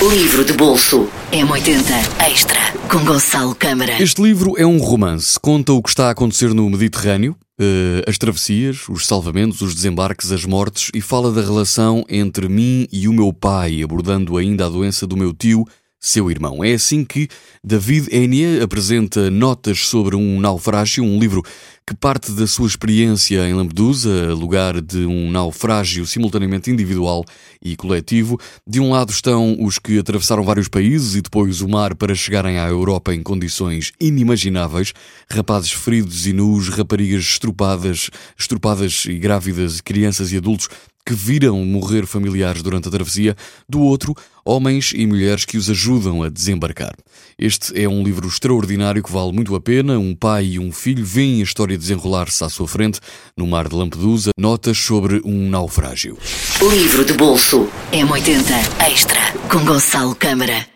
Livro de bolso M80 Extra com Gonçalo Câmara. Este livro é um romance. Conta o que está a acontecer no Mediterrâneo, eh, as travessias, os salvamentos, os desembarques, as mortes e fala da relação entre mim e o meu pai, abordando ainda a doença do meu tio seu irmão. É assim que David Enia apresenta Notas sobre um Naufrágio, um livro que parte da sua experiência em Lampedusa, lugar de um naufrágio simultaneamente individual e coletivo. De um lado estão os que atravessaram vários países e depois o mar para chegarem à Europa em condições inimagináveis, rapazes feridos e nus, raparigas estrupadas, estrupadas e grávidas, crianças e adultos que viram morrer familiares durante a travessia, do outro, homens e mulheres que os ajudam a desembarcar. Este é um livro extraordinário que vale muito a pena. Um pai e um filho veem a história desenrolar-se à sua frente no mar de Lampedusa, notas sobre um naufrágio. Livro de bolso M80 Extra com Gonçalo Câmara.